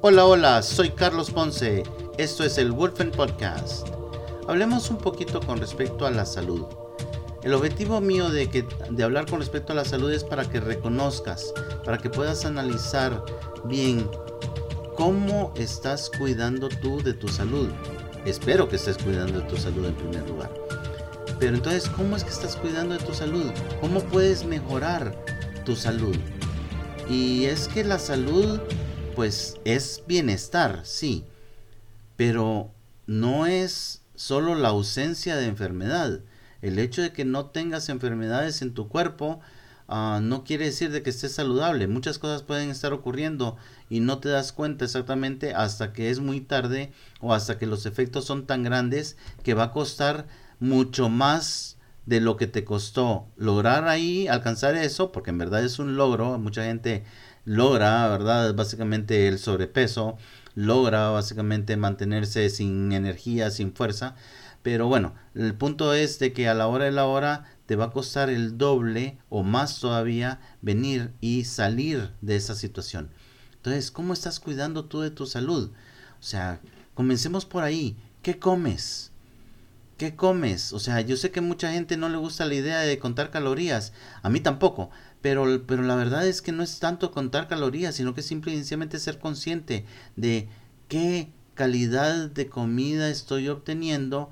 Hola, hola, soy Carlos Ponce. Esto es el Wolfen Podcast. Hablemos un poquito con respecto a la salud. El objetivo mío de, que, de hablar con respecto a la salud es para que reconozcas, para que puedas analizar bien cómo estás cuidando tú de tu salud. Espero que estés cuidando de tu salud en primer lugar. Pero entonces, ¿cómo es que estás cuidando de tu salud? ¿Cómo puedes mejorar tu salud? Y es que la salud, pues, es bienestar, sí. Pero no es solo la ausencia de enfermedad. El hecho de que no tengas enfermedades en tu cuerpo Ah, no quiere decir de que estés saludable. Muchas cosas pueden estar ocurriendo y no te das cuenta exactamente hasta que es muy tarde o hasta que los efectos son tan grandes que va a costar mucho más de lo que te costó lograr ahí, alcanzar eso, porque en verdad es un logro. Mucha gente logra, ¿verdad? Básicamente el sobrepeso, logra básicamente mantenerse sin energía, sin fuerza. Pero bueno, el punto es de que a la hora de la hora te va a costar el doble o más todavía venir y salir de esa situación. Entonces, ¿cómo estás cuidando tú de tu salud? O sea, comencemos por ahí. ¿Qué comes? ¿Qué comes? O sea, yo sé que mucha gente no le gusta la idea de contar calorías. A mí tampoco. Pero, pero la verdad es que no es tanto contar calorías, sino que simplemente ser consciente de qué calidad de comida estoy obteniendo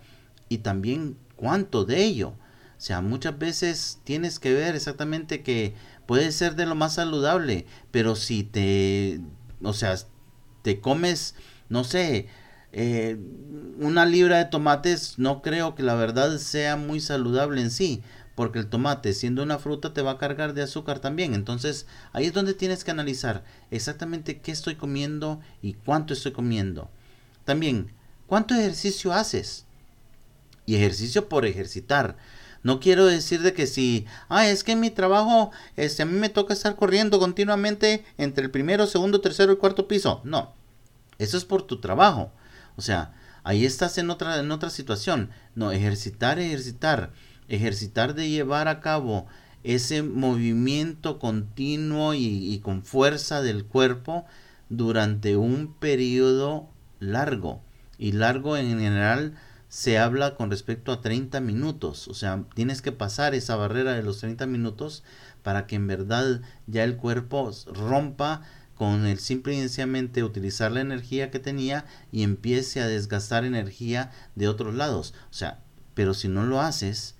y también cuánto de ello. O sea, muchas veces tienes que ver exactamente que puede ser de lo más saludable, pero si te, o sea, te comes, no sé, eh, una libra de tomates, no creo que la verdad sea muy saludable en sí, porque el tomate, siendo una fruta, te va a cargar de azúcar también. Entonces, ahí es donde tienes que analizar exactamente qué estoy comiendo y cuánto estoy comiendo. También, ¿cuánto ejercicio haces? Y ejercicio por ejercitar. No quiero decir de que si, ah, es que en mi trabajo, este, a mí me toca estar corriendo continuamente entre el primero, segundo, tercero y cuarto piso. No, eso es por tu trabajo. O sea, ahí estás en otra, en otra situación. No, ejercitar, ejercitar, ejercitar de llevar a cabo ese movimiento continuo y, con fuerza del cuerpo durante un periodo largo. Y largo en general se habla con respecto a 30 minutos. O sea, tienes que pasar esa barrera de los 30 minutos para que en verdad ya el cuerpo rompa con el simple y sencillamente utilizar la energía que tenía y empiece a desgastar energía de otros lados. O sea, pero si no lo haces,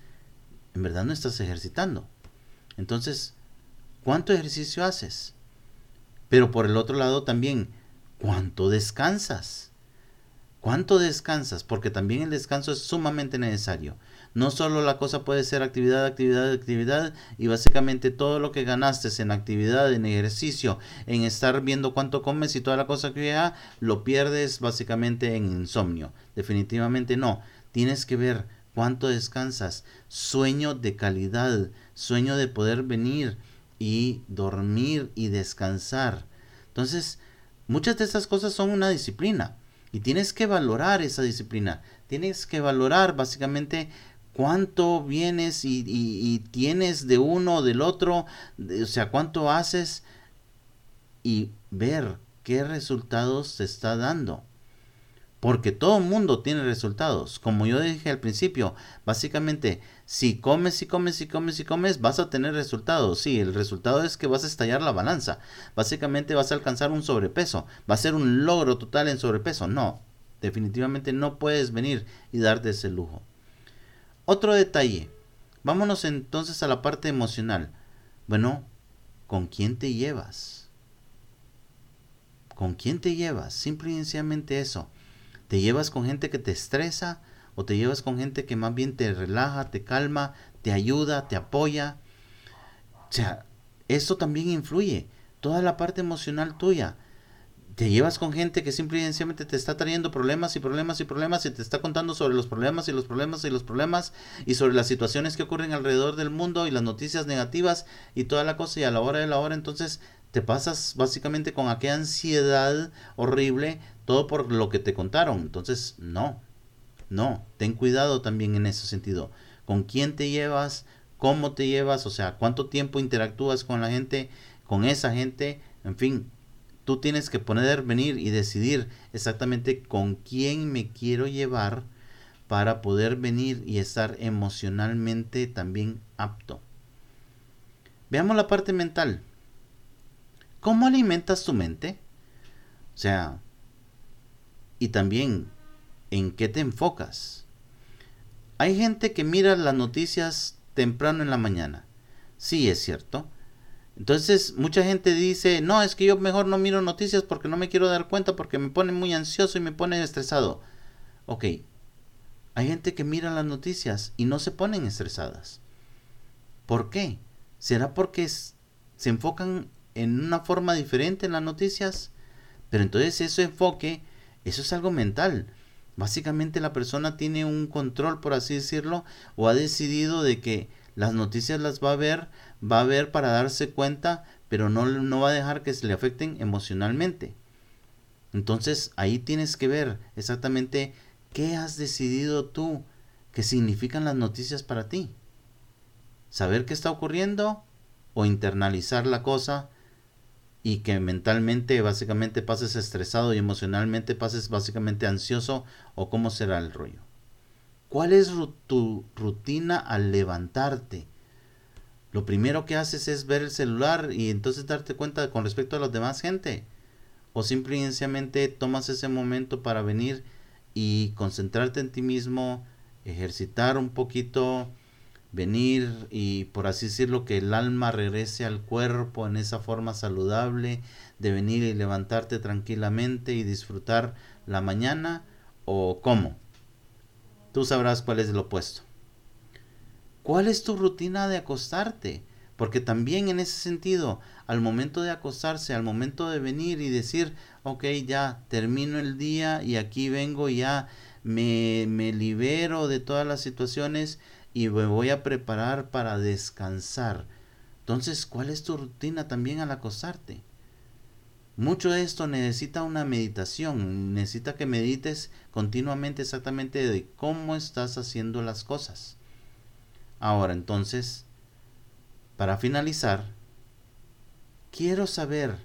en verdad no estás ejercitando. Entonces, ¿cuánto ejercicio haces? Pero por el otro lado también, ¿cuánto descansas? ¿Cuánto descansas? Porque también el descanso es sumamente necesario. No solo la cosa puede ser actividad, actividad, actividad y básicamente todo lo que ganaste en actividad, en ejercicio, en estar viendo cuánto comes y toda la cosa que ya lo pierdes básicamente en insomnio. Definitivamente no. Tienes que ver cuánto descansas. Sueño de calidad, sueño de poder venir y dormir y descansar. Entonces, muchas de estas cosas son una disciplina. Y tienes que valorar esa disciplina. Tienes que valorar básicamente cuánto vienes y, tienes de uno o del otro, o sea, cuánto haces y ver qué resultados se está dando. Porque todo el mundo tiene resultados. Como yo dije al principio, básicamente, si comes y comes y comes y comes, vas a tener resultados. Sí, el resultado es que vas a estallar la balanza. Básicamente vas a alcanzar un sobrepeso. Va a ser un logro total en sobrepeso. No, definitivamente no puedes venir y darte ese lujo. Otro detalle. Vámonos entonces a la parte emocional. Bueno, ¿con quién te llevas? ¿Con quién te llevas? Simple y sencillamente eso. ¿Te llevas con gente que te estresa o te llevas con gente que más bien te relaja, te calma, te ayuda, te apoya? O sea, eso también influye. Toda la parte emocional tuya. Te llevas con gente que simple y sencillamente te está trayendo problemas y problemas y problemas y te está contando sobre los problemas y los problemas y los problemas y sobre las situaciones que ocurren alrededor del mundo y las noticias negativas y toda la cosa y a la hora de la hora entonces te pasas básicamente con aquella ansiedad horrible todo por lo que te contaron. Entonces, no, no, ten cuidado también en ese sentido. ¿Con quién te llevas? ¿Cómo te llevas? O sea, ¿cuánto tiempo interactúas con la gente, con esa gente? En fin, tú tienes que poner, venir y decidir exactamente con quién me quiero llevar para poder venir y estar emocionalmente también apto. Veamos la parte mental. ¿Cómo alimentas tu mente? O sea, y también en qué te enfocas. Hay gente que mira las noticias temprano en la mañana. Sí, es cierto. Entonces, mucha gente dice, no, es que yo mejor no miro noticias porque no me quiero dar cuenta porque me pone muy ansioso y me pone estresado. Ok, hay gente que mira las noticias y no se ponen estresadas. ¿Por qué? ¿Será porque se enfocan en una forma diferente en las noticias? Pero entonces ese enfoque, eso es algo mental. Básicamente la persona tiene un control, por así decirlo, o ha decidido de que las noticias las va a ver, va a ver para darse cuenta, pero no, no va a dejar que se le afecten emocionalmente. Entonces ahí tienes que ver exactamente qué has decidido tú que significan las noticias para ti. Saber qué está ocurriendo o internalizar la cosa y que mentalmente básicamente pases estresado y emocionalmente pases básicamente ansioso o cómo será el rollo. ¿Cuál es tu rutina al levantarte? Lo primero que haces es ver el celular y entonces darte cuenta con respecto a los demás gente. O simplemente tomas ese momento para venir y concentrarte en ti mismo, ejercitar un poquito, venir y por así decirlo que el alma regrese al cuerpo en esa forma saludable de venir y levantarte tranquilamente y disfrutar la mañana o cómo. Tú sabrás cuál es el opuesto. ¿Cuál es tu rutina de acostarte? Porque también en ese sentido, al momento de acostarse, al momento de venir y decir, ok, ya termino el día y aquí vengo, ya me, me libero de todas las situaciones, y me voy a preparar para descansar. Entonces, ¿cuál es tu rutina también al acostarte? Mucho de esto necesita una meditación, necesita que medites continuamente exactamente de cómo estás haciendo las cosas. Ahora, entonces, para finalizar, quiero saber,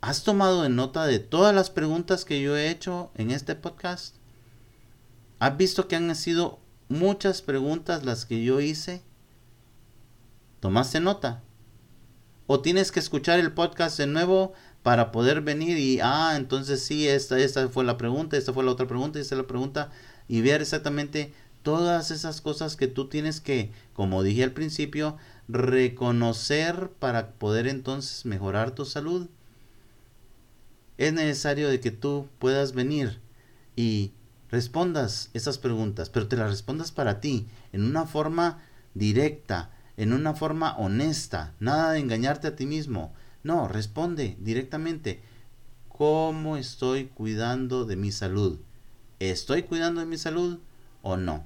¿has tomado nota de todas las preguntas que yo he hecho en este podcast? ¿Has visto que han sido muchas preguntas las que yo hice. ¿Tomaste nota? ¿O tienes que escuchar el podcast de nuevo para poder venir y, ah, entonces sí, esta, esta fue la pregunta, esta fue la otra pregunta, esta es la pregunta, y ver exactamente todas esas cosas que tú tienes que, como dije al principio, reconocer para poder entonces mejorar tu salud? Es necesario de que tú puedas venir y respondas esas preguntas, pero te las respondas para ti, en una forma directa, en una forma honesta, nada de engañarte a ti mismo. No, responde directamente. ¿Cómo estoy cuidando de mi salud? ¿Estoy cuidando de mi salud o no?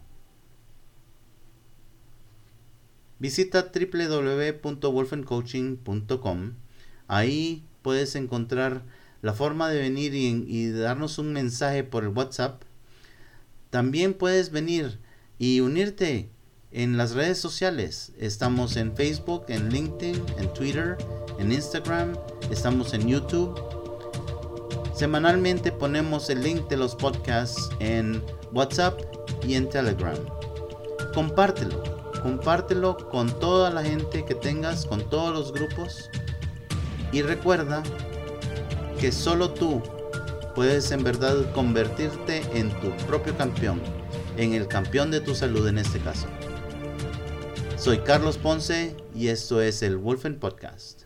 Visita www.wolfencoaching.com. Ahí puedes encontrar la forma de venir y, y darnos un mensaje por el WhatsApp también puedes venir y unirte en las redes sociales. Estamos en Facebook, en LinkedIn, en Twitter, en Instagram, estamos en YouTube. Semanalmente ponemos el link de los podcasts en WhatsApp y en Telegram. Compártelo, compártelo con toda la gente que tengas, con todos los grupos. Y recuerda que solo tú puedes en verdad convertirte en tu propio campeón, en el campeón de tu salud en este caso. Soy Carlos Ponce y esto es el Wolfen Podcast.